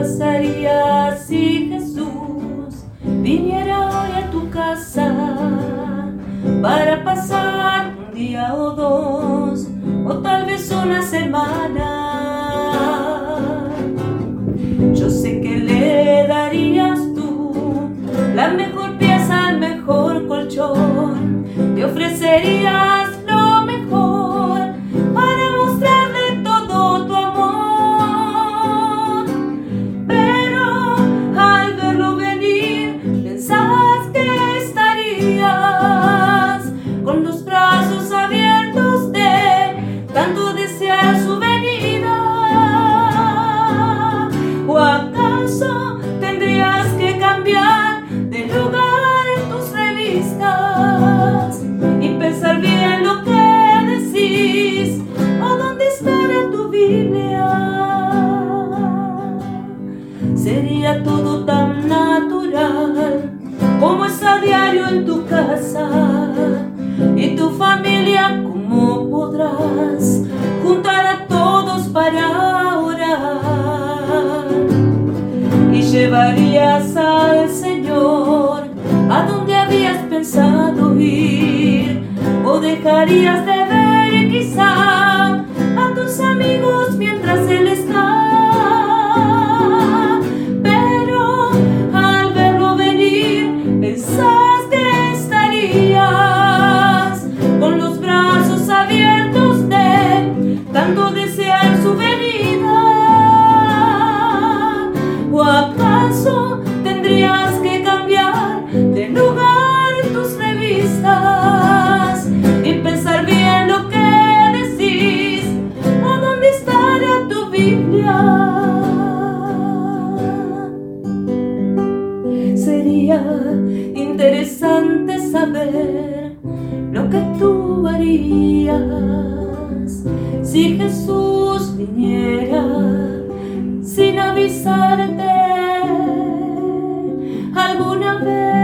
harías si Jesús viniera hoy a tu casa para pasar un día o dos o tal vez una semana? Yo sé que le darías tú la mejor pieza, el mejor colchón, te ofrecerías Sería todo tan natural como es diario en tu casa y tu familia, ¿cómo podrás juntar a todos para orar? Y llevarías al Señor a donde habías pensado ir, o dejarías de interesante saber lo que tú harías si Jesús viniera sin avisarte alguna vez.